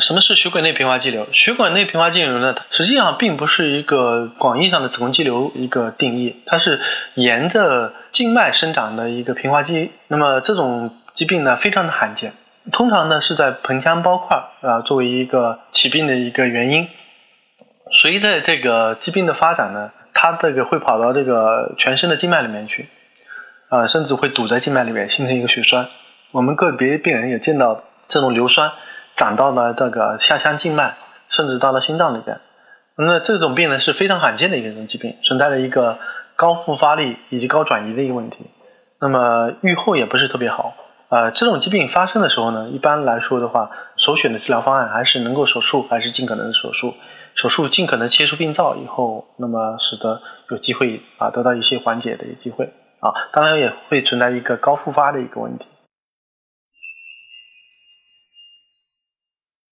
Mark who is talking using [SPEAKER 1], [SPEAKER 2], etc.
[SPEAKER 1] 什么是血管内平滑肌瘤？血管内平滑肌瘤呢？实际上并不是一个广义上的子宫肌瘤一个定义，它是沿着静脉生长的一个平滑肌。那么这种疾病呢，非常的罕见，通常呢是在盆腔包块啊作为一个起病的一个原因。随着这个疾病的发展呢，它这个会跑到这个全身的静脉里面去，啊，甚至会堵在静脉里面，形成一个血栓。我们个别病人也见到这种硫酸。长到了这个下腔静脉，甚至到了心脏里边。那这种病呢是非常罕见的一个疾病，存在着一个高复发率以及高转移的一个问题。那么预后也不是特别好。呃，这种疾病发生的时候呢，一般来说的话，首选的治疗方案还是能够手术，还是尽可能的手术。手术尽可能切除病灶以后，那么使得有机会啊得到一些缓解的一个机会啊。当然也会存在一个高复发的一个问题。